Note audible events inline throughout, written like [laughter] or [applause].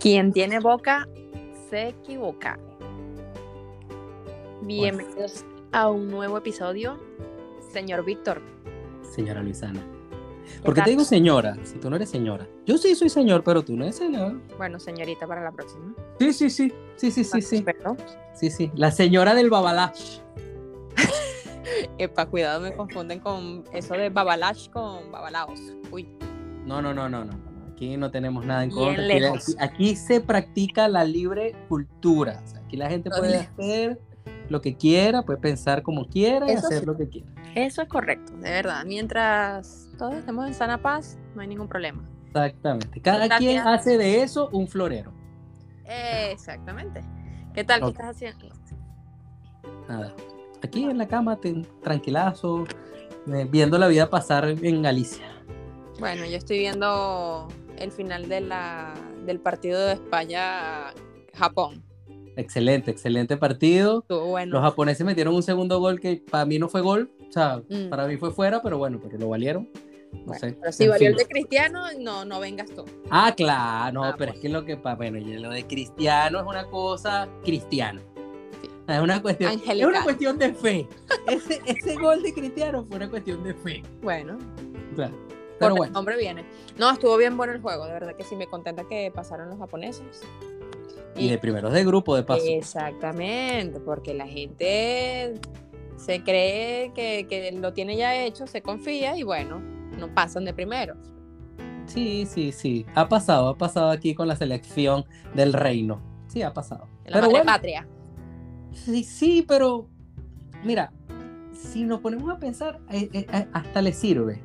Quien tiene boca se equivoca. Bienvenidos a un nuevo episodio, señor Víctor. Señora Luisana. ¿Por qué te digo señora? Si tú no eres señora. Yo sí soy señor, pero tú no eres señor. Bueno, señorita para la próxima. Sí, sí, sí. Sí, sí, sí, sí. Sí, sí. La señora del babalash. [laughs] epa, cuidado, me confunden con eso de babalash con babalaos. Uy, No, no, no, no, no. Aquí no tenemos nada en contra. Aquí, lejos. aquí- aquí se practica la libre cultura. O sea, aquí la gente puede hacer lo que quiera, puede pensar como quiera y Eso hacer sí. lo que quiera. eso es correcto, de verdad. Mientras todos estemos en sana paz, no hay ningún problema. Exactamente. Cada quien hace de eso un florero. Exactamente. ¿Qué tal? ¿Qué estás haciendo? Nada. Aquí en la cama, tranquilazo, eh, viendo la vida pasar en Galicia. Bueno, yo estoy viendo el final de la, del partido de España-Japón. Excelente, excelente partido. Bueno. Los japoneses metieron un segundo gol que para mí no fue gol, o sea, Mm. para mí fue fuera, pero bueno, pero lo valieron. No Bueno, sé. pero si En valió fin. el de Cristiano, no, no vengas tú. Ah, claro, no, Ah, pero pues. es que lo que pasa, bueno, lo de cristiano es una cosa cristiano. Sí. Es una cuestión, es una cuestión de fe. Ese, ese gol de cristiano fue una cuestión de fe. Bueno, pero bueno, hombre viene. No, estuvo bien bueno el juego, de verdad que sí me contenta que pasaron los japoneses. y de primeros de grupo, de paso. Exactamente, porque la gente se cree que, que lo tiene ya hecho, se confía y bueno, no pasan de primeros. Sí, sí, sí. Ha pasado, ha pasado aquí con la selección del reino. Sí, ha pasado. La Pero madre bueno, patria. Sí, sí, pero mira, si nos ponemos a pensar, eh, eh, eh, hasta le sirve,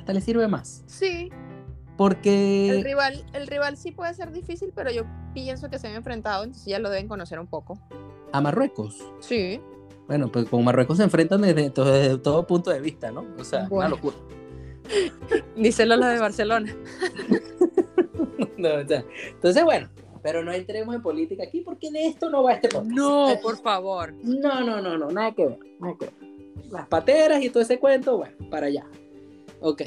hasta le sirve más, Sí, el porque rival, el rival sí puede ser difícil, pero yo pienso que se han enfrentado, entonces ya lo deben conocer un poco. a Marruecos, Sí. bueno, pues con Marruecos se enfrentan desde, to- desde todo punto de vista, ¿no? O sea, una locura. [laughs] Díselo los de Barcelona. [laughs] No, o sea, entonces, bueno, pero no entremos en política aquí porque de esto no va este podcast. No, por favor. No, no, no, no, nada que ver, nada que ver. Las pateras y todo ese cuento, bueno, para allá. Ok.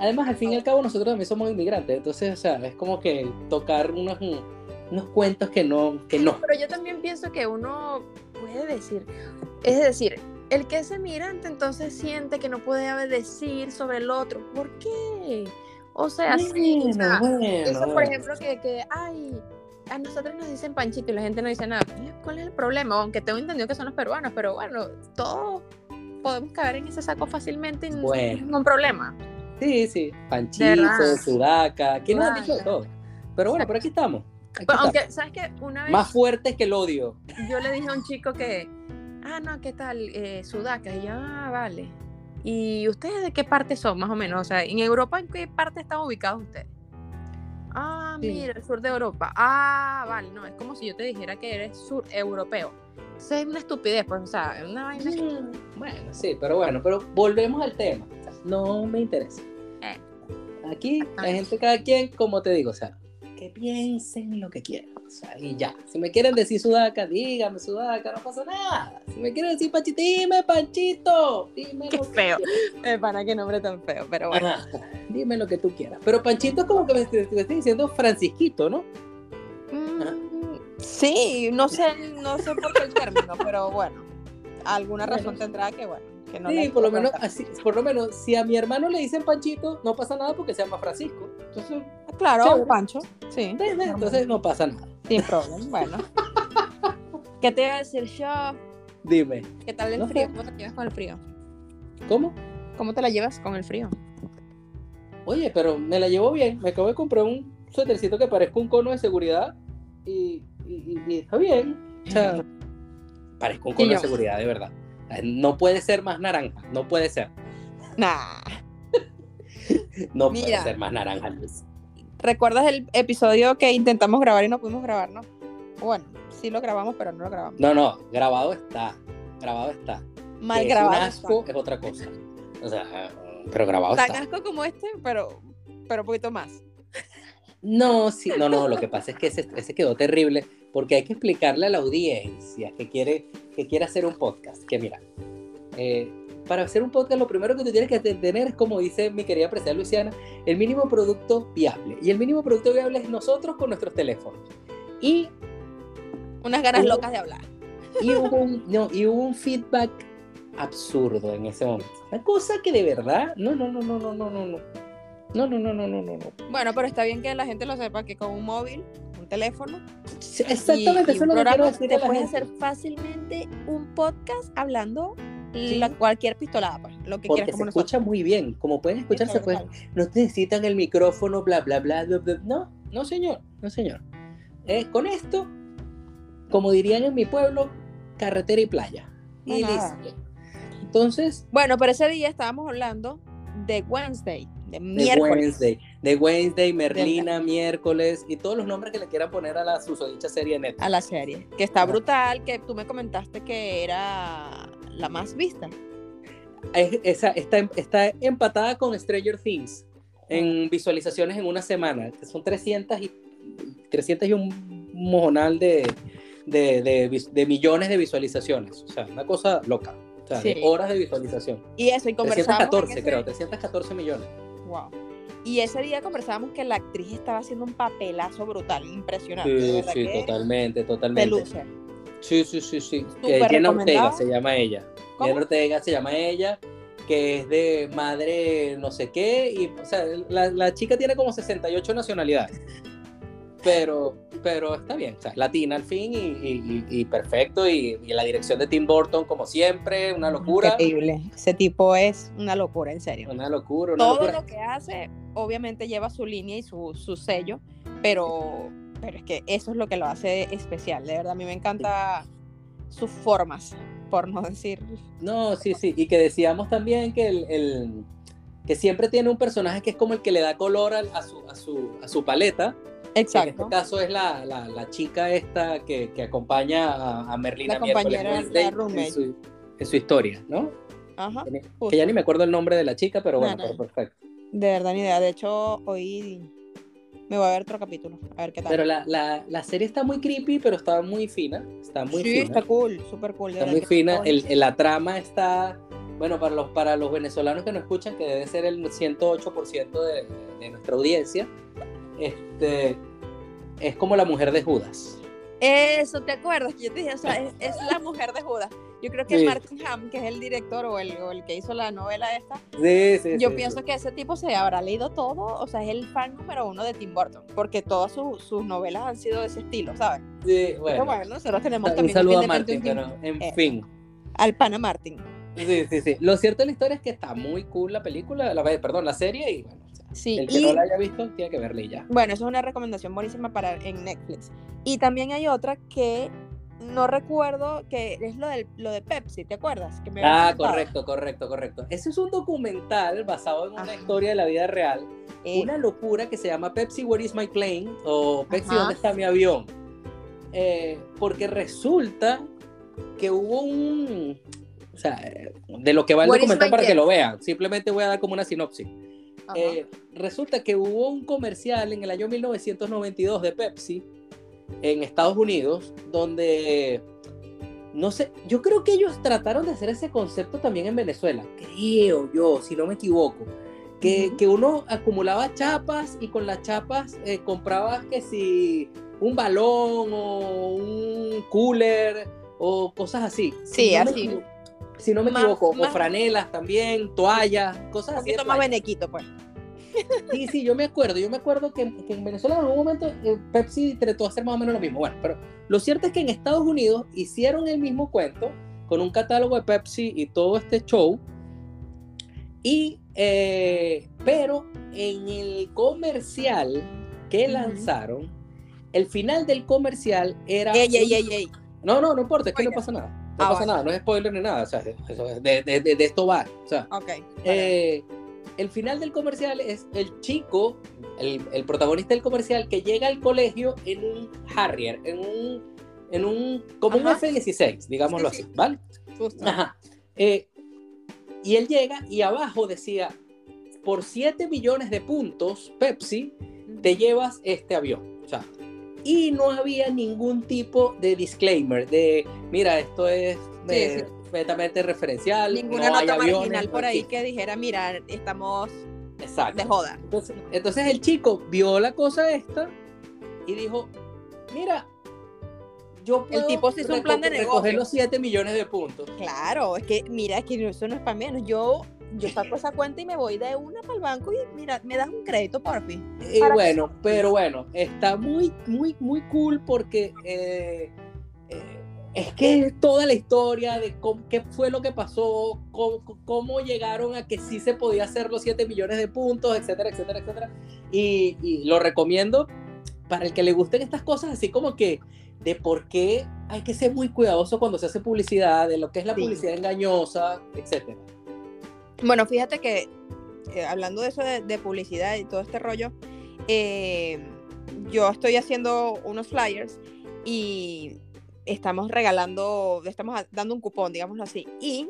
Además, al fin y al cabo, nosotros también somos inmigrantes, entonces, o sea, es como que tocar unos, unos cuentos que no, que no. Pero yo también pienso que uno puede decir, es decir, el que es emigrante entonces siente que no puede decir sobre el otro. ¿Por qué? O sea, sí, o sea, bueno, eso por bueno. ejemplo que, que, ay, a nosotros nos dicen panchito y la gente no dice nada. ¿Cuál es el problema? Aunque tengo entendido que son los peruanos, pero bueno, todos podemos caer en ese saco fácilmente y Bueno. ningún problema. Sí, sí, Panchito. Sudaca, ¿quién nos ha dicho todo? Pero bueno, por aquí estamos. aquí estamos. aunque, ¿sabes qué? Una vez Más fuertes que el odio. yo le dije a un chico que, ah, no, ¿qué tal? Eh, Sudaca. Y yo, ah, vale. ¿Y ustedes de qué parte son, más o menos? O sea, ¿en Europa en qué parte están ubicados ustedes? Ah, Sí. mira, el sur de Europa. Ah, vale, no, es como si yo te dijera que eres sur europeo. Entonces es una estupidez, pues, o sea, es una vaina que- Bueno, sí, pero bueno, pero volvemos al tema. O sea, no me interesa. Eh. Aquí la gente, cada quien, como te digo, o sea, que piensen lo que quieran. O sea, y ya. Si me quieren decir sudaca, dígame sudaca, no pasa nada. Si me quieren decir panchito, dime panchito. Dime Qué lo que feo. Eh, para qué nombre tan feo, pero bueno. Ajá, Dime lo que tú quieras. Pero panchito es como que me, te estoy diciendo Francisquito, ¿no? Sí, no sé, no sé por qué el término, pero bueno, alguna Bueno. razón tendrá que, bueno, que no sí, la por lo menos, así, por lo menos, si a mi hermano le dicen Panchito, no pasa nada porque se llama Francisco. Entonces, Claro, Chévere. Pancho, sí. entonces no pasa nada. Sin problema, bueno. [laughs] ¿Qué te iba a decir yo? Dime, ¿Qué tal el No frío? sé. ¿Cómo te llevas con el frío? ¿cómo? ¿Cómo te la llevas con el frío? Oye, pero me la llevo bien. Me acabo de comprar un suétercito que parezca un cono de seguridad y, y- está bien. O sea, parezca un cono de seguridad, de verdad. Eh, No puede ser más naranja, no puede ser. Nah. No Mira. puede ser más naranja, Luis. ¿Recuerdas el episodio que intentamos grabar y no pudimos grabar, no? Bueno, sí lo grabamos, pero no lo grabamos. No, no, grabado está. Grabado está. Mal Que es grabado. Un asco es otra cosa. O sea, pero grabado Tan está. asco como este, pero, pero un poquito más. No, sí, no, no, lo que pasa es que ese, ese, quedó terrible porque hay que explicarle a la audiencia que quiere, que quiere hacer un podcast, que mira, eh, para hacer un podcast lo primero que tú tienes que tener es, como dice mi querida presidenta Luciana, el mínimo producto viable. Y el mínimo producto viable es nosotros con nuestros teléfonos. Y... Unas ganas locas de hablar. Y hubo, un, no, y hubo un feedback absurdo en ese momento. Una cosa que de verdad, no, no, no, no, no, no. no no, no, no, no, no, no. Bueno, pero está bien que la gente lo sepa que con un móvil, un teléfono, exactamente, y, un programa te puedes hacer fácilmente un podcast hablando la, cualquier pistolada, pues, lo que Porque quieras. Como se escucha muy bien, como pueden escucharse, pues, no necesitan el micrófono, bla, bla, bla, bla, bla. No, no, señor, no, señor. Eh, con esto, como dirían en mi pueblo, carretera y playa. Y listo. Entonces. Bueno, pero ese día estábamos hablando de Wednesday, de miércoles. De Wednesday, de Wednesday Merlina, miércoles y todos los nombres que le quieran poner a la susodicha serie neta. A la serie, que está brutal, que tú me comentaste que era la más vista. esa, está, está empatada con Stranger Things en visualizaciones en una semana, son 300 y, 300 y un mojonal de, de, de, millones de visualizaciones. O sea, una cosa loca. O sea, de horas de visualización. Y eso, y conversamos. 314, creo, 314 millones. Wow. Y ese día conversábamos que la actriz estaba haciendo un papelazo brutal, impresionante. Sí, sí, totalmente, totalmente. luce. Sí, sí, sí, sí. Que Jenna Ortega se llama ella. ¿Cómo? Jenna Ortega se llama ella, que es de madre no sé qué. Y, o sea, la, la chica tiene como 68 nacionalidades. Pero, pero está bien, o sea, latina al fin y, y, y perfecto. Y, la dirección de Tim Burton, como siempre, una locura. Increíble. Ese tipo es una locura, en serio. Una locura. Una Todo locura. lo que hace, obviamente, lleva su línea y su, su sello, pero, pero es que eso es lo que lo hace especial. De verdad, a mí me encanta sus formas, por no decir. No, sí, sí. Y que decíamos también que el, el que siempre tiene un personaje que es como el que le da color a, a, su, a, su, a su paleta. Exacto. En este caso es la, la, la chica esta que, que acompaña a, a Merlina La compañera, roommate. en su, en su historia, ¿no? Ajá. Que, justo. que ya ni me acuerdo el nombre de la chica, pero bueno, No, no. pero perfecto. De verdad, ni idea. De hecho, hoy me voy a ver otro capítulo, a ver qué tal. Pero la, la, la serie está muy creepy, pero está muy fina. Está muy sí, fina. está cool, súper cool. de Está muy fina. El, el- la trama está. Bueno, para los, para los venezolanos que nos escuchan, que debe ser el 108% de, de nuestra audiencia, este, es como la mujer de Judas. Eso, ¿te acuerdas? Que yo te dije, o sea, es, es la [laughs] mujer de Judas. Yo creo que Sí. Martin Ham, que es el director o el, o el que hizo la novela esta, Sí, sí, yo pienso que ese tipo se habrá leído todo, o sea, es el fan número uno de Tim Burton, porque todas sus- sus novelas han sido de ese estilo, ¿sabes? Sí, Pero bueno. bueno, nosotros tenemos un también saludo a independiente Martín, un pero en Eh. fin. al pana Martin. Sí, sí, sí. Lo cierto de la historia es que está muy cool la película, la, perdón, la serie, y bueno, Sí, el que y no la haya visto tiene que verla y ya. bueno, eso es una recomendación buenísima para en Netflix. Y también hay otra que no recuerdo, que es lo, del, lo de Pepsi, ¿te acuerdas? Que me Ah, correcto, correcto, correcto. Ese es un documental basado en una Ajá. historia de la vida real. Eh, Una locura que se llama Pepsi, Where is my plane? O Pepsi, Ajá. ¿dónde está mi avión? Eh, porque resulta que hubo un... O sea, de lo que va el Where documental para que lo vean. Simplemente voy a dar como una sinopsis. Eh, resulta que hubo un comercial en el año 1992 de Pepsi en Estados Unidos donde no sé, yo creo que ellos trataron de hacer ese concepto también en Venezuela, creo yo, si no me equivoco, que, que uno acumulaba chapas y con las chapas eh, comprabas que si un balón o un cooler o cosas así. Sí, no así. Si no me Más- equivoco, más- o franelas también, toallas, cosas un así. de poquito más benequito, pues. Sí, sí, yo me acuerdo. Yo me acuerdo que, que en Venezuela en algún momento eh, Pepsi trató de hacer más o menos lo mismo. Bueno, pero lo cierto es que en Estados Unidos hicieron el mismo cuento con un catálogo de Pepsi y todo este show. Y, eh, pero en el comercial que lanzaron, el final del comercial era. Ey, ey, un- ey, ey. No, no, no importa, es que no pasa nada. No Ah, pasa nada, no es spoiler ni nada. O sea, de, de- de- de esto va. O sea, eh, el final del comercial es el chico, el, el protagonista del comercial, que llega al colegio en un Harrier, en un, en un como un Ajá. F-16, digámoslo Sí, así, sí. ¿vale? Justo. Ajá. Eh, y él llega y abajo decía, por 7 millones de puntos, Pepsi, te llevas este avión. O sea, y no había ningún tipo de disclaimer de, mira, esto es Sí, sí. completamente referencial. Ninguna no hay nota aviones, marginal por ahí que dijera, mira, estamos Exacto. de joda. Entonces, entonces el chico vio la cosa esta y dijo, mira, yo puedo tipo se hizo un plan de recoger negocio. los 7 millones de puntos. Claro, es que mira, es que eso no es para menos. Yo, yo saco esa cuenta y me voy de una para el banco y mira, me das un crédito, por fin. Y bueno, pero bueno, está muy, muy, muy cool porque eh, eh, es que toda la historia de cómo, qué fue lo que pasó, cómo, cómo llegaron a que sí se podía hacer los 7 millones de puntos, etcétera, etcétera, etcétera. Y, y lo recomiendo para el que le gusten estas cosas, así como que de por qué hay que ser muy cuidadoso cuando se hace publicidad, de lo que es la Sí. publicidad engañosa, etcétera. Bueno, fíjate que eh, hablando de eso de, publicidad y todo este rollo, eh, yo estoy haciendo unos flyers y estamos regalando, estamos dando un cupón, digámoslo así. Y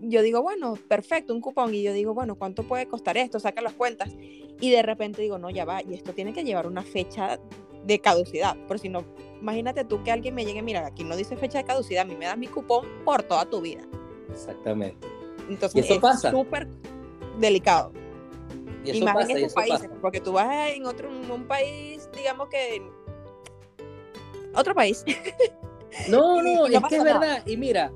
yo digo, bueno, perfecto, un cupón. Y yo digo, bueno, ¿cuánto puede costar esto? Saca las cuentas. Y de repente digo, no, ya va, y esto tiene que llevar una fecha de caducidad. Por si no, imagínate tú que alguien me llegue, mira, aquí no dice fecha de caducidad, a mí me das mi cupón por toda tu vida. Exactamente. Entonces Y eso es pasa. súper delicado. Y Y, eso más pasa, en estos países, pasa. porque tú vas en otro un país, digamos que otro país. [laughs] No, no, es que es nada. verdad. Y mira,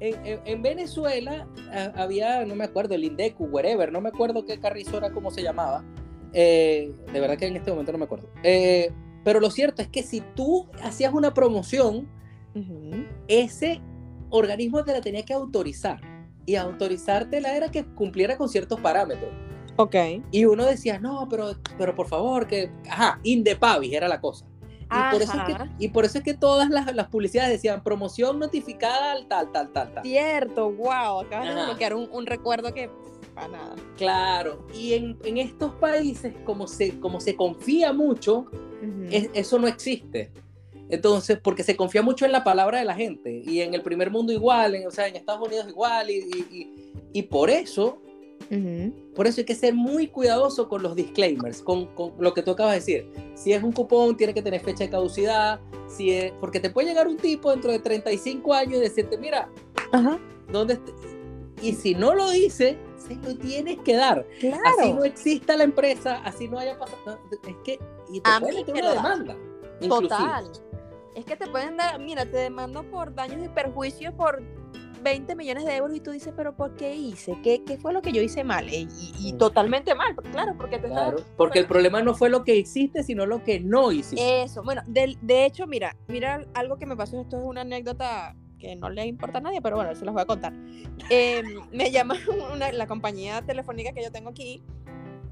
en, en- en Venezuela ah, había, no me acuerdo, el Indecu, wherever, no me acuerdo qué carrizo era, cómo se llamaba. Eh, de verdad que en este momento no me acuerdo. Eh, pero lo cierto es que si tú hacías una promoción, ese organismo te la tenía que autorizar. Y autorizártela era que cumpliera con ciertos parámetros. Ok. Y uno decía, no, pero, pero por favor, que. Ajá, Indepavis era la cosa. Y por, eso es que, y por eso es que todas las, las publicidades decían promoción notificada al tal, tal, tal, tal. Cierto, wow, acabas de Ajá. desbloquear un, un recuerdo que para nada. Claro. Y en, en estos países, como se, como se confía mucho, es- eso no existe. Entonces, porque se confía mucho en la palabra de la gente. Y en el primer mundo igual, en- o sea, en Estados Unidos igual. Y, y- y- y por eso, por eso hay que ser muy cuidadoso con los disclaimers, con, con lo que tú acabas de decir. Si es un cupón, tiene que tener fecha de caducidad. Si es, porque te puede llegar un tipo dentro de 35 años y decirte, mira, Ajá. ¿dónde est-?" Y si no lo dice, se lo tienes que dar. Claro. Así no exista la empresa, así no haya pasado. es que. Y te A pueden mí meter me una demanda. inclusive. Es que te pueden dar, mira, te demando por daños y perjuicios por 20 millones de euros y tú dices, pero ¿por qué hice? ¿Qué, qué fue lo que yo hice mal? Y, totalmente mal, claro, porque te estás Claro, porque el problema no fue lo que hiciste, sino lo que no hiciste. Eso, bueno, de, de hecho, mira, mira algo que me pasó, esto es una anécdota que no le importa a nadie, pero bueno, se los voy a contar. Eh, [laughs] me llama [laughs] una- la compañía telefónica que yo tengo aquí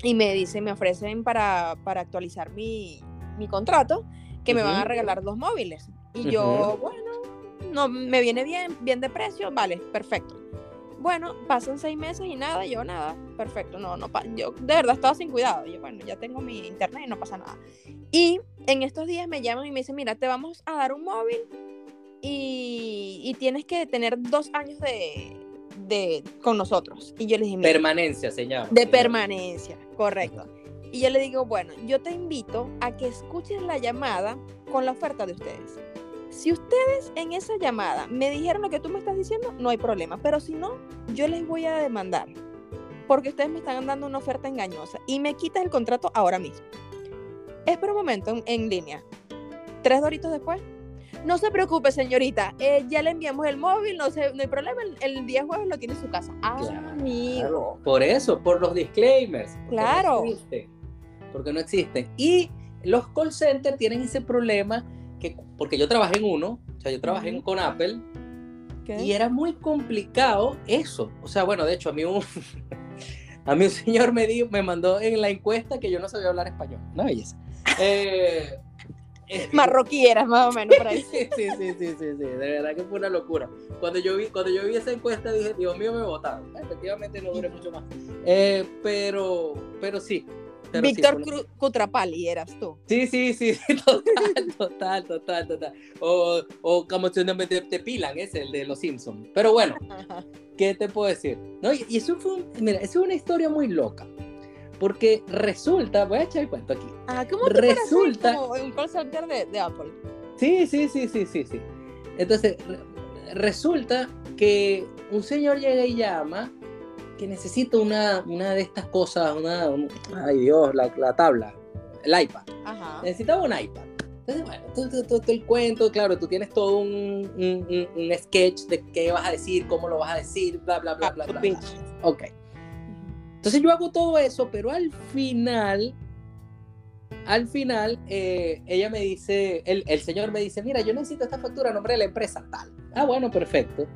y me dicen, me ofrecen para, para actualizar mi, mi contrato que me van a regalar dos móviles. Y yo, bueno, no, me viene bien, bien de precio, vale, perfecto. Bueno, pasan seis meses y nada, yo nada, perfecto, no, no, yo de verdad estaba sin cuidado, yo bueno, ya tengo mi internet y no pasa nada. Y en estos días me llaman y me dicen, mira, te vamos a dar un móvil y, y tienes que tener dos años de, de con nosotros. Y yo les dije, "Mira, Permanencia se llama. de permanencia, correcto. Y yo le digo, bueno, yo te invito a que escuches la llamada con la oferta de ustedes. Si ustedes en esa llamada me dijeron lo que tú me estás diciendo, no hay problema. Pero si no, yo les voy a demandar. Porque ustedes me están dando una oferta engañosa y me quitas el contrato ahora mismo. Espera un momento en, en línea. Tres doritos después. No se preocupe, señorita. eh, ya le enviamos el móvil, no, se, no hay problema. El, el día jueves lo tiene en su casa. Ah, Claro. amigo. Por eso, por los disclaimers. Claro. No porque no existen. Y los call centers tienen ese problema que, porque yo trabajé en uno, o sea, yo trabajé en- con Apple ¿Qué? y era muy complicado eso. O sea, bueno, de hecho, a mí un, [laughs] a mí un señor me, dio, me mandó en la encuesta que yo no sabía hablar español. Una belleza. Eh, eh, Marroquí eras más o menos por ahí. [laughs] Sí, sí, sí, sí, sí, sí, de verdad que fue una locura. Cuando yo vi, cuando yo vi esa encuesta dije, Dios mío, me votaron. Efectivamente no duré mucho más. Eh, pero, pero sí. Pero sí, Víctor Cru- Cutrapali eras tú. Sí, sí, sí, [laughs] sí, total, total, total, total. O, o como te, te pilan, es el de los Simpsons. Pero bueno, ¿qué te puedo decir? No, y, y eso fue, un- mira, eso es una historia muy loca. Porque resulta, voy a echar el cuento aquí. Ah, ¿cómo así Resulta- como un call center de, de Apple? Sí, sí, sí, sí, sí, sí. Entonces, re- resulta que un señor llega y llama que necesita una, una de estas cosas, una, un- ay Dios, la, la tabla, el iPad. Ajá. Necesitaba un iPad. Entonces, bueno, todo, todo- todo- todo el cuento, claro, tú tienes todo un, un- un- sketch de qué vas a decir, cómo lo vas a decir, bla, bla, bla, Ah, bla, bla. Ok. Entonces yo hago todo eso, pero al final, al final, eh, ella me dice, el, el señor me dice, mira, yo necesito esta factura a nombre de la empresa tal. Ah, bueno, perfecto.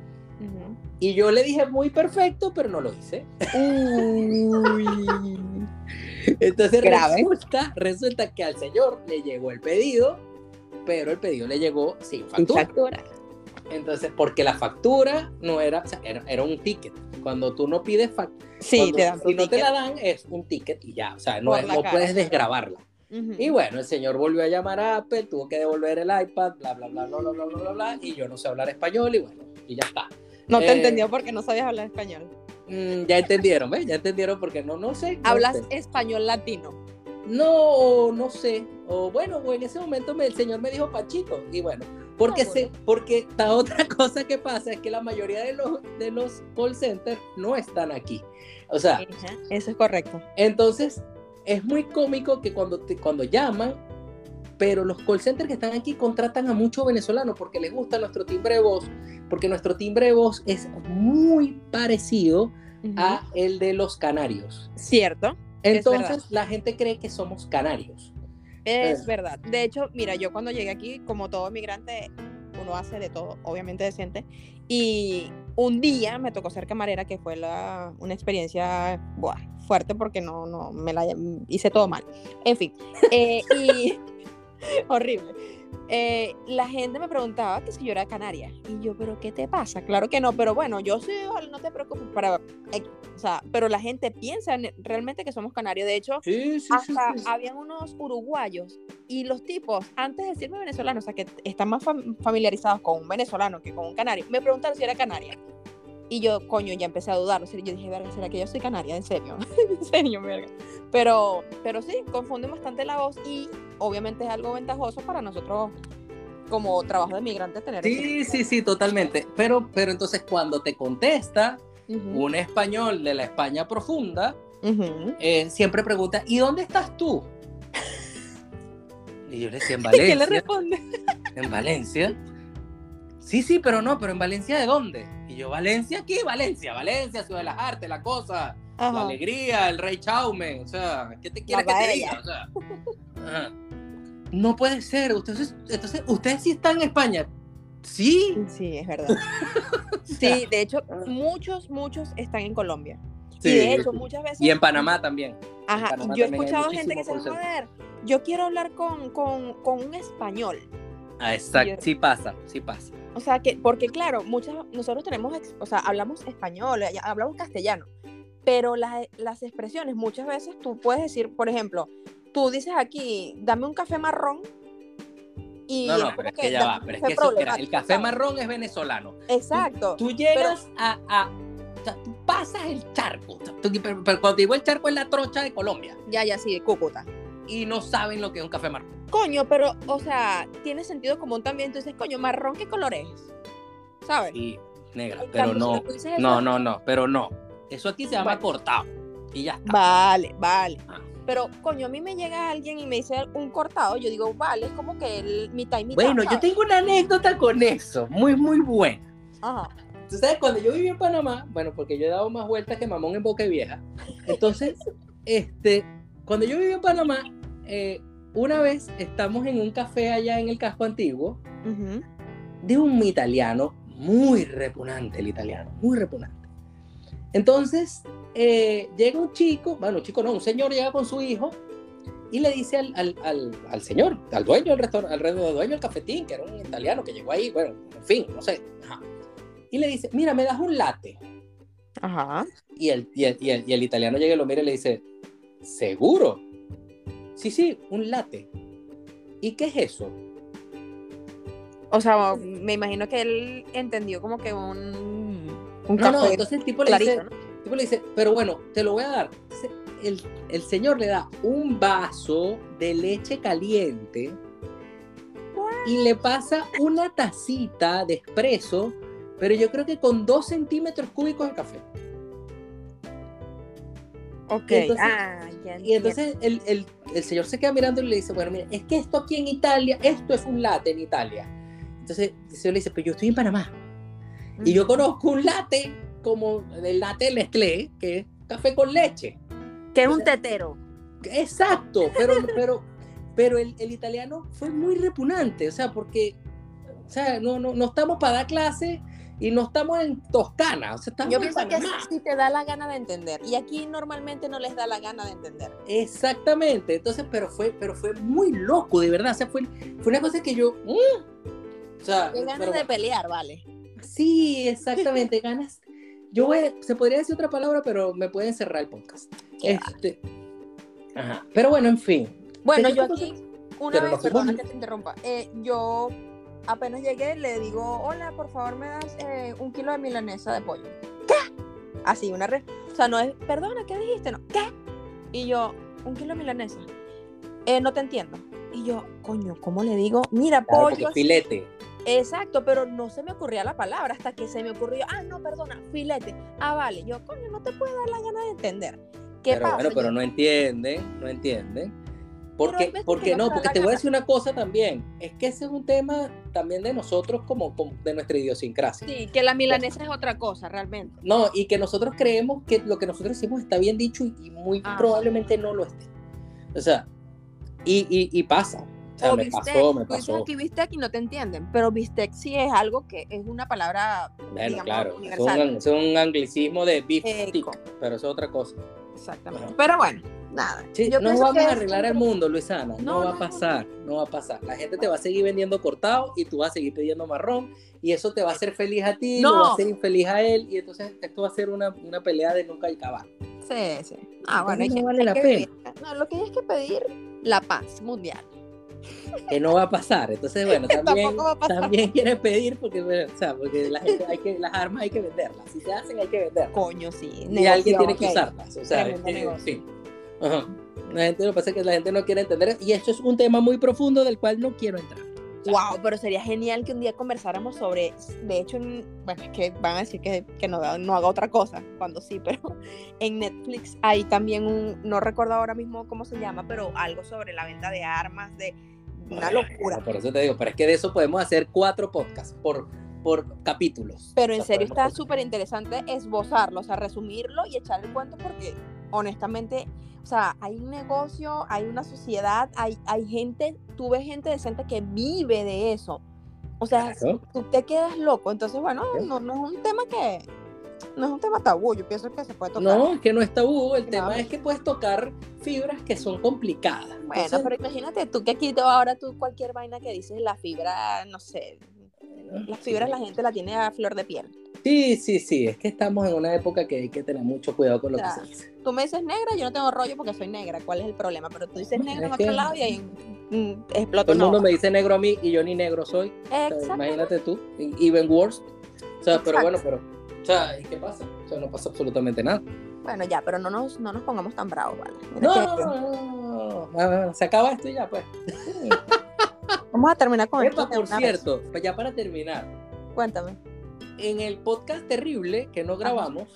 Y yo le dije muy perfecto, pero no lo hice. Uy. Entonces Grave. resulta, resulta que al señor le llegó el pedido, pero el pedido le llegó sin factura. Factura. Entonces, porque la factura no era, o sea, era, era un ticket. Cuando tú no pides factura, Sí, te dan si no te ticket. la dan, es un ticket y ya, o sea, no, es- no puedes desgrabarla. Ujú. Y bueno, el señor volvió a llamar a Apple, tuvo que devolver el iPad, bla, bla, bla, bla, bla, bla, bla, bla, bla, y yo no sé hablar español y bueno, y ya está. No te Eh, entendió porque no sabías hablar español. Mm, ya entendieron, ¿ves? Ya entendieron porque no, no sé. no Hablas sé. español latino. No, no sé. O bueno, en ese momento me- el señor me dijo Pachito. Y bueno, porque, Ah, se, porque la otra [laughs] cosa que pasa es que la mayoría de los, de los call centers no están aquí. O sea, Ajá, Eso es correcto. entonces es muy cómico que cuando, te, cuando llaman, pero los call centers que están aquí contratan a muchos venezolanos porque les gusta nuestro timbre de voz, porque nuestro timbre de voz es muy parecido Ujú. a el de los canarios. Cierto. Es Entonces la gente cree que somos canarios. Es Eh. verdad. De hecho, mira, yo cuando llegué aquí, como todo migrante, uno hace de todo, obviamente decente. Y un día me tocó ser camarera, que fue la, una experiencia buah, fuerte porque no, no me la hice todo mal. En fin. eh, y [laughs] horrible. Eh, la gente me preguntaba que si yo era canaria. Y yo, ¿pero qué te pasa? Claro que no, pero bueno, yo sí, no te preocupes. Para, eh, o sea, pero la gente piensa realmente que somos canarios. De hecho, Sí, sí, hasta habían unos uruguayos y los tipos, antes de decirme venezolano, o sea, que están más fam- familiarizados con un venezolano que con un canario, me preguntaron si era canaria. Y yo, coño, ya empecé a dudar. O sea, yo dije, verga, ¿será que yo soy canaria? En serio, [laughs] en serio, verga. Pero, pero sí, confunden bastante la voz y obviamente es algo ventajoso para nosotros como trabajo de migrante tener Sí, sí, sí, totalmente. Pero, pero entonces cuando te contesta un español de la España profunda, eh, siempre pregunta, ¿y dónde estás tú? [laughs] Y yo le decía, en [laughs] ¿Y quién le Valencia. responde? [laughs] ¿En Valencia? Sí, sí, pero no, pero en Valencia de dónde? Y yo, Valencia aquí, Valencia, Valencia, Ciudad de las Artes, la cosa, la Ajá. alegría, el rey Chaume, o sea, ¿qué te quieres que te paella. diga? O sea, ajá. No puede ser, ustedes, entonces, ustedes sí están en España. Sí. Sí, es verdad. [laughs] Sí, de hecho, muchos, muchos están en Colombia. Sí. Y de hecho, muchas veces. Y en Panamá también. Ajá, Panamá yo he escuchado gente que se joder, yo quiero hablar con, con, con un español. Ah, exacto, Yo- sí pasa, sí pasa. O sea, que, porque claro, muchas, nosotros tenemos, o sea, hablamos español, ya- hablamos castellano, pero las, las expresiones, muchas veces tú puedes decir, por ejemplo, tú dices aquí, dame un café marrón. Y No, no, pero es que ya va, pero es que eso, el café ¿sabes? marrón es venezolano. Exacto. Tú llegas a, a- o sea, tú pasas el charco, tú- pero, pero cuando digo el charco es la trocha de Colombia Ya, ya, sí, de Cúcuta. y no saben lo que es un café marrón. Coño, pero, o sea, tiene sentido común también. Tú dices, coño, marrón, ¿qué color es? ¿Sabes? Sí, negra, pero no, no, no, no, pero no. Eso aquí se llama Bueno. cortado y ya está. Vale, vale. Ah. Pero, coño, a mí me llega alguien y me dice un cortado, yo digo, vale, es como que el mitad y mitad. Bueno, yo tengo una anécdota con eso, muy, muy buena. Ajá. Tú sabes, cuando yo viví en Panamá, bueno, porque yo he dado más vueltas que mamón en Boca Vieja. Entonces, [laughs] este, cuando yo viví en Panamá, eh, una vez estamos en un café allá en el casco antiguo de un italiano, muy repugnante el italiano, muy repugnante. Entonces, eh, llega un chico, bueno, un chico no, un señor llega con su hijo y le dice al, al, al, al señor, al dueño del restaurante, al dueño del cafetín, que era un italiano que llegó ahí, bueno, en fin, no sé. ajá. Y le dice, mira, me das un latte. Ajá. Y el, y, el, y, el, y el italiano llega y lo mira y le dice, ¿seguro? Sí, sí, un latte. ¿Y qué es eso? O sea, me imagino que él entendió como que un, un No, no, entonces el tipo le clarito, dice, ¿no? el tipo le dice, pero bueno, te lo voy a dar. Entonces, El, el señor le da un vaso de leche caliente y le pasa una tacita de espresso pero yo creo que con dos centímetros cúbicos de café. Ok. Y entonces- ah, ya Y entonces el, el- el señor se queda mirando y le dice, bueno, mira, es que esto aquí en Italia, esto es un latte en Italia. Entonces el señor le dice, pero yo estoy en Panamá. Y yo conozco un latte como el latte Nestlé, que es café con leche. Que es un tetero. Exacto, pero, pero, pero el, el italiano fue muy repugnante, o sea, porque, o sea, no, no, no estamos para dar clase y no estamos en Toscana, o sea, estamos Yo en pienso que Panamá. si te da la gana de entender. Y aquí normalmente no les da la gana de entender. Exactamente, entonces, pero fue, pero fue muy loco, de verdad, o sea, fue, fue una cosa que yo, mm, o sea, ganas pero- de pelear, vale. Sí, exactamente, ganas. Yo voy, se podría decir otra palabra, pero me pueden cerrar el podcast. Este, ajá. Pero bueno, en fin. Bueno, ¿Qué yo aquí, una Pero vez, perdona que te interrumpa, eh, yo apenas llegué, le digo, hola, por favor, me das eh, un kilo de milanesa de pollo. ¿Qué? Así, una red. O sea, no es, perdona, ¿qué dijiste? No, ¿qué? Y yo, un kilo de milanesa. Eh, no te entiendo. Y yo, coño, ¿cómo le digo? Mira, Claro, pollo. porque es- filete. Exacto, pero no se me ocurría la palabra hasta que se me ocurrió, ah, no, perdona, filete. Ah, vale. Yo, coño, no te puede dar la gana de entender. ¿Qué pero pasa? bueno, pero Yo- no entienden, no entienden. Porque, porque que no porque te voy a decir una cosa también. Es que ese es un tema también de nosotros como, como de nuestra idiosincrasia. Sí, que la milanesa es otra cosa, realmente. No, y que nosotros creemos que lo que nosotros decimos está bien dicho y, y muy Ajá. probablemente no lo esté. O sea, y, y, y pasa. O sea, O me bistec, pasó, me tú dices pasó. aquí bistec y no te entienden, pero bistec sí es algo que es una palabra, Bueno, digamos, claro, es un, es un anglicismo de stick, pero es otra cosa. Exactamente. Ajá. Pero bueno, nada. Sí, Yo no vamos a es arreglar el mundo, Luisana. No, No, va a pasar, no va a pasar. La gente te va a seguir vendiendo cortado y tú vas a seguir pidiendo marrón y eso te va a hacer feliz a ti, No. lo va a hacer infeliz a él y entonces esto va a ser una, una pelea de nunca acabar. Sí, sí. Ah, bueno, no vale la pena. No, lo que hay que pedir la paz mundial. Que no va a pasar. Entonces, bueno, [laughs] también, también quiere pedir porque, bueno, o sea, porque la gente hay que, las armas hay que venderlas. Si se hacen, hay que venderlas. Coño, sí. Y alguien negocio, tiene que ok. usarlas. O sea, que, en negocio. fin. Ajá. La gente, lo que pasa es que la gente no quiere entender. Y esto es un tema muy profundo del cual no quiero entrar. Wow, pero sería genial que un día conversáramos sobre, de hecho, en- bueno, es que van a decir que, que no, no haga otra cosa, cuando sí, pero [laughs] en Netflix hay también un, no recuerdo ahora mismo cómo se llama, pero algo sobre la venta de armas, de una locura. Por eso te digo, pero es que de eso podemos hacer cuatro podcasts por, por capítulos. Pero en O sea, serio está súper interesante esbozarlo, o sea, resumirlo y echar el cuento porque honestamente, o sea, hay un negocio, hay una sociedad, hay, hay gente, tú ves gente decente que vive de eso. O sea, Claro. tú te quedas loco. Entonces, bueno, no, no es un tema que, no es un tema tabú, yo pienso que se puede tocar. No, es que no es tabú. El No. tema es que puedes tocar fibras que son complicadas. Bueno, Entonces, pero imagínate tú que aquí ahora tú cualquier vaina que dices, la fibra, no sé, las fibras la gente la tiene a flor de piel. Sí, sí, sí. Es que estamos en una época que hay que tener mucho cuidado con lo que se dice. Tú me dices negra, yo no tengo rollo porque soy negra. ¿Cuál es el problema? Pero tú dices Bueno, negra en otro que- lado y ahí mm, explota Todo el mundo me dice negro a mí y yo ni negro soy. O sea, Exacto. imagínate tú. Even worse. O sea, pero bueno, pero. O sea, ¿y qué pasa? O sea, no pasa absolutamente nada. Bueno, ya, pero no nos, no nos pongamos tan bravos, ¿vale? No, que- no, no, no, no. Se acaba esto y ya, pues. [laughs] Vamos a terminar con esto por vez. cierto, pues ya para terminar. Cuéntame. En el podcast terrible que no grabamos,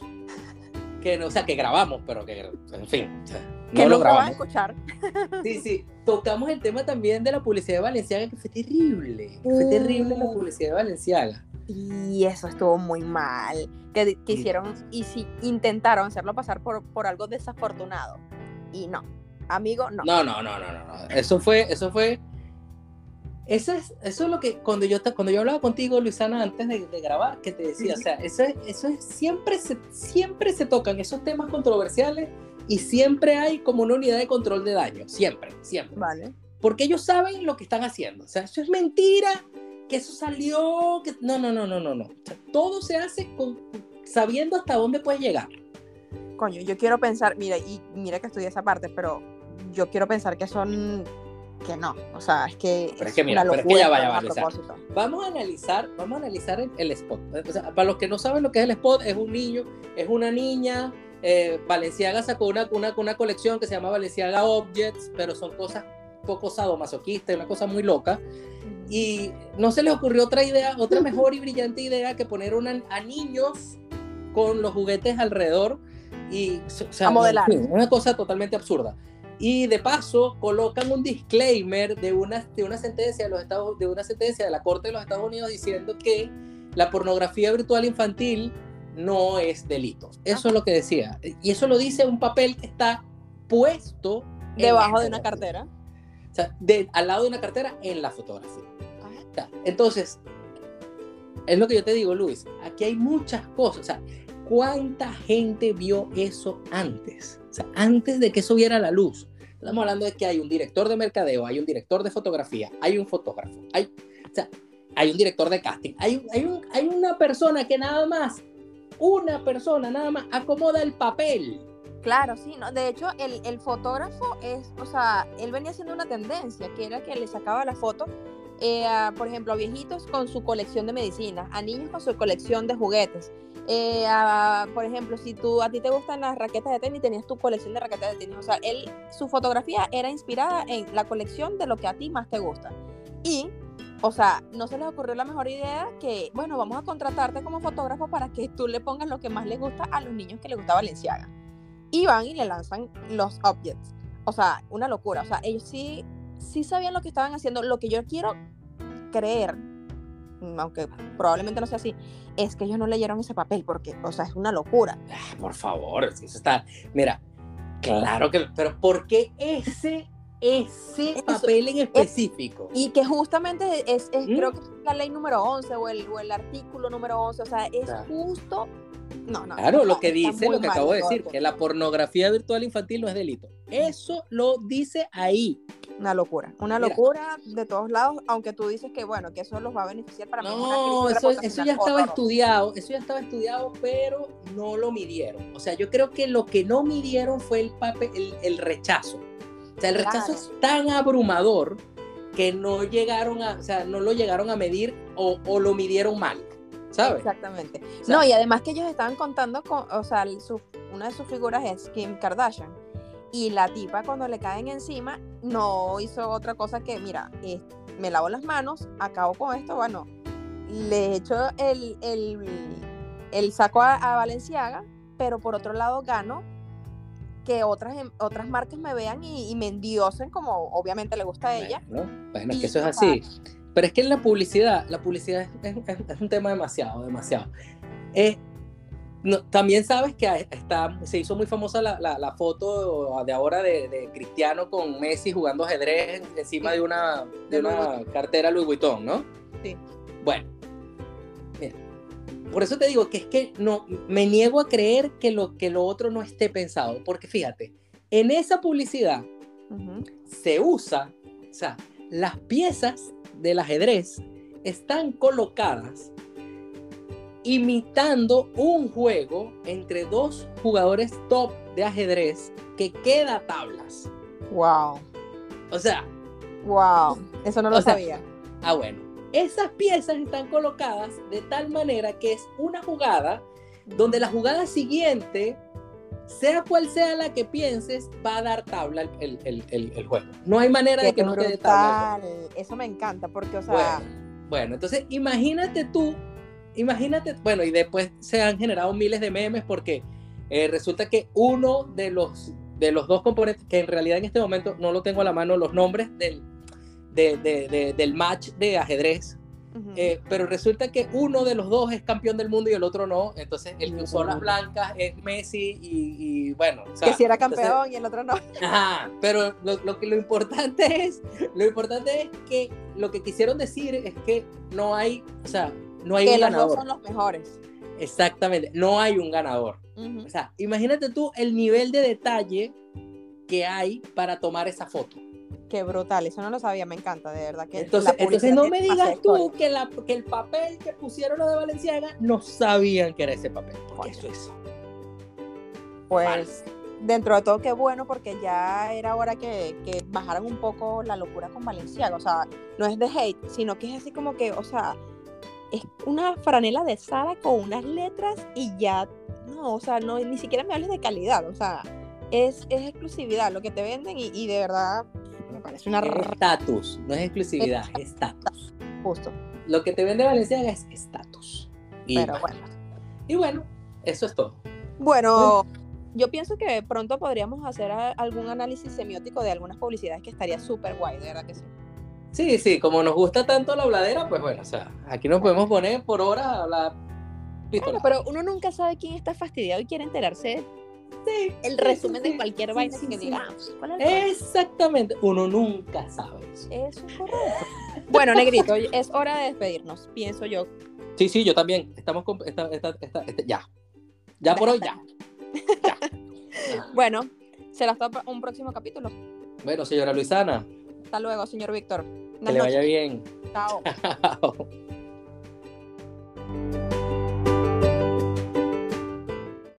que no, o sea, que grabamos, pero que, en fin, o sea, Que no lo van a grabamos. escuchar. Sí, sí, tocamos el tema también de la publicidad de Valenciaga, que fue terrible. que Fue Uh. terrible la publicidad de Valenciaga. Y eso estuvo muy mal. Que, que hicieron, y si intentaron hacerlo pasar por, por algo desafortunado. Y no. Amigo, no. No, no, no, no, no. Eso fue, eso fue. Eso es, eso es lo que cuando yo cuando yo hablaba contigo, Luisana, antes de, de grabar, que te decía, o sea, eso es, eso es siempre se, siempre se tocan esos temas controversiales y siempre hay como una unidad de control de daño, siempre, siempre. Vale. Porque ellos saben lo que están haciendo. O sea, eso es mentira, que eso salió, que no, no, no, no, no, no. O sea, todo se hace con sabiendo hasta dónde puedes llegar. Coño, yo quiero pensar, mira, y mira que estudié esa parte, pero yo quiero pensar que son. que no. O sea, es que. Pero es que mira, pero es que ya va, ya a va, Luisana. propósito. Vamos a analizar, vamos a analizar el, el spot. O sea, para los que no saben lo que es el spot, es un niño, es una niña. Eh, Valenciaga sacó una, una, una colección que se llama Valenciaga Objects, pero son cosas poco sadomasoquistas, una cosa muy loca. Y no se les ocurrió otra idea, otra mejor y brillante idea que poner una, a niños con los juguetes alrededor y o sea, A modelar. una cosa totalmente absurda. Y de paso colocan un disclaimer de una, de una sentencia de los Estados, de una sentencia de la Corte de los Estados Unidos diciendo que la pornografía virtual infantil no es delito. Eso es lo que decía. Y eso lo dice un papel que está puesto Debajo de una cartera. O sea, de- al lado de una cartera en la fotografía. Entonces, es lo que yo te digo, Luis. Aquí hay muchas cosas. O sea, ¿cuánta gente vio eso antes? O sea, antes de que eso viera la luz. Estamos hablando de que hay un director de mercadeo, hay un director de fotografía, hay un fotógrafo, hay, o sea, hay un director de casting, hay, hay, un- hay una persona que nada más, una persona nada más acomoda el papel. Claro, sí, no. De hecho, el, el fotógrafo es, o sea, él venía haciendo una tendencia, que era que le sacaba la foto, eh, por ejemplo, a viejitos con su colección de medicinas, a niños con su colección de juguetes. eh, por ejemplo, si tú a ti te gustan las raquetas de tenis, tenías tu colección de raquetas de tenis. O sea, él, su fotografía era inspirada en la colección de lo que a ti más te gusta. Y, o sea, no se les ocurrió la mejor idea que, bueno, vamos a contratarte como fotógrafo para que tú le pongas lo que más les gusta a los niños que les gusta Valenciaga y van y le lanzan los objects. O sea, una locura. O sea, ellos sí, sí sabían lo que estaban haciendo. Lo que yo quiero creer, aunque probablemente no sea así, es que ellos no leyeron ese papel porque, o sea, es una locura. Ah, por favor, eso está. Mira, claro que. Pero ¿por qué ese, ese Eso, papel en específico? Y que justamente es, es- ¿Mm? creo que es la ley número 11 o el, o el artículo número 11. O sea, es Claro. justo... No, no. Claro, lo que dice, lo que acabo de decir, que la pornografía virtual infantil no es delito. Eso lo dice ahí. Una locura, una Mira. locura de todos lados, aunque tú dices que bueno, que eso los va a beneficiar para No, eso, eso ya estaba estudiado, eso ya estaba estudiado, pero no lo midieron. O sea, yo creo que lo que no midieron fue el, papel, el, el rechazo. O sea, el rechazo Claro. es tan abrumador que no llegaron a, o sea, no lo llegaron a medir o, o lo midieron mal, ¿sabes? Exactamente. O sea, no, y además que ellos estaban contando con, o sea, su- una de sus figuras es Kim Kardashian. Y la tipa cuando le caen encima no hizo otra cosa que, mira, eh, me lavo las manos, acabo con esto, bueno, le echo el, el, el saco a, a Valenciaga, pero por otro lado gano que otras, em- otras marcas me vean y, y me endiosen como obviamente le gusta a ella. Bueno, bueno, es que eso es así. Pero es que en la publicidad, la publicidad es, es- es un tema demasiado, demasiado. Eh, no, también sabes que está, se hizo muy famosa la, la- la foto de ahora de, de Cristiano con Messi jugando ajedrez encima de una, de una cartera Louis Vuitton, ¿no? Sí. Bueno, por eso te digo que es que no, me niego a creer que lo, que lo otro no esté pensado, porque fíjate, en esa publicidad se usa, o sea, las piezas del ajedrez están colocadas imitando un juego entre dos jugadores top de ajedrez que queda tablas. Wow, O sea, wow, eso no lo sea, sabía. ah bueno, esas piezas están colocadas de tal manera que es una jugada donde la jugada siguiente, sea cual sea la que pienses, va a dar tabla el, el- el- el- el juego. No hay manera de que no quede tabla. el juego. brutal. Eso me encanta porque, o sea, Bueno, bueno, entonces imagínate tú, imagínate, bueno, y después se han generado miles de memes porque eh, resulta que uno de los, de los dos componentes, que en realidad en este momento no lo tengo a la mano, los nombres del, de- de- de- del match de ajedrez, eh, pero resulta que uno de los dos es campeón del mundo y el otro no, entonces el que usó las blancas es Messi y, y bueno, o sea, que si era entonces- campeón y el otro no. Ajá, pero lo, lo que lo importante [laughs] es, lo importante es que lo que quisieron decir es que no hay, o sea, no hay que un los dos ganador. son los mejores. Exactamente, no hay un ganador. Ujú. O sea, imagínate tú el nivel de detalle que hay para tomar esa foto. Qué brutal, eso no lo sabía, me encanta, de verdad. Que Entonces, entonces no me digas tú que, la, que el papel que pusieron los de Valenciaga no sabían que era ese papel. Porque eso es Pues falso. dentro de todo, qué bueno, porque ya era hora que, que bajaran un poco la locura con Valenciaga. O sea, no es de hate, sino que es así como que, o sea, es una franela de Sara con unas letras y ya, no, o sea, no, ni siquiera me hables de calidad, o sea, es, es exclusividad lo que te venden y, y de verdad me parece una... Es estatus, no es exclusividad, es estatus. Justo. Lo que te vende Valenciaga es estatus. Pero bueno. y bueno, eso es todo. Bueno, yo pienso que pronto podríamos hacer algún análisis semiótico de algunas publicidades que estaría súper guay, de verdad que sí. Sí, sí, como nos gusta tanto la habladera, pues bueno, o sea, aquí nos podemos poner por horas a hablar. Bueno, pero uno nunca sabe quién está fastidiado y quiere enterarse Sí, el resumen sí, de cualquier sí, vaina sí, que sí. diga, "Ah, pues, ¿cuál es el problema?". Exactamente, uno nunca sabe eso. Eso es correcto. Bueno, Negrito, es hora de despedirnos, pienso yo. Sí, sí, yo también. Estamos con. Esta, esta, esta- este- ya. Ya por hoy, ya. Ya. [laughs] Bueno, será hasta un próximo capítulo. Bueno, señora Luisana, Hasta luego, señor Víctor. que le noches. vaya bien. Chao. [laughs] Chao.